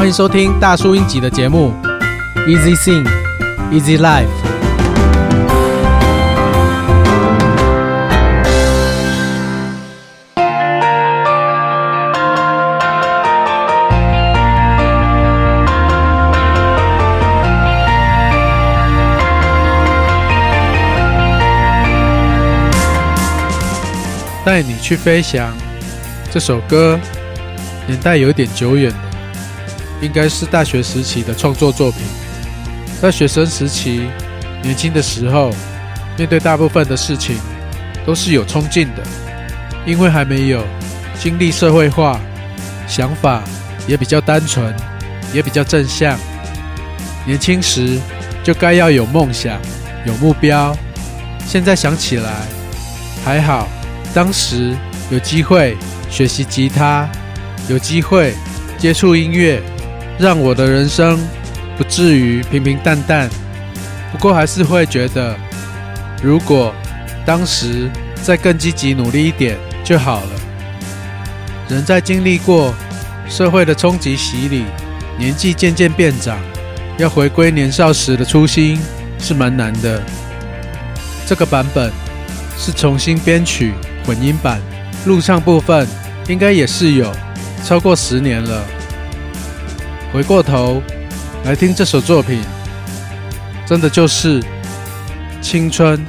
欢迎收听大叔英吉的节目，Easy Sing, Easy Life。带你去飞翔，这首歌年代有点久远。应该是大学时期的创作作品。在学生时期，年轻的时候，面对大部分的事情都是有冲劲的，因为还没有经历社会化，想法也比较单纯，也比较正向。年轻时就该要有梦想，有目标。现在想起来，还好，当时有机会学习吉他，有机会接触音乐。让我的人生不至于平平淡淡，不过还是会觉得，如果当时再更积极努力一点就好了。人在经历过社会的冲击洗礼，年纪渐渐变长，要回归年少时的初心是蛮难的。这个版本是重新编曲混音版，录唱部分应该也是有超过十年了。回过头来听这首作品，真的就是青春。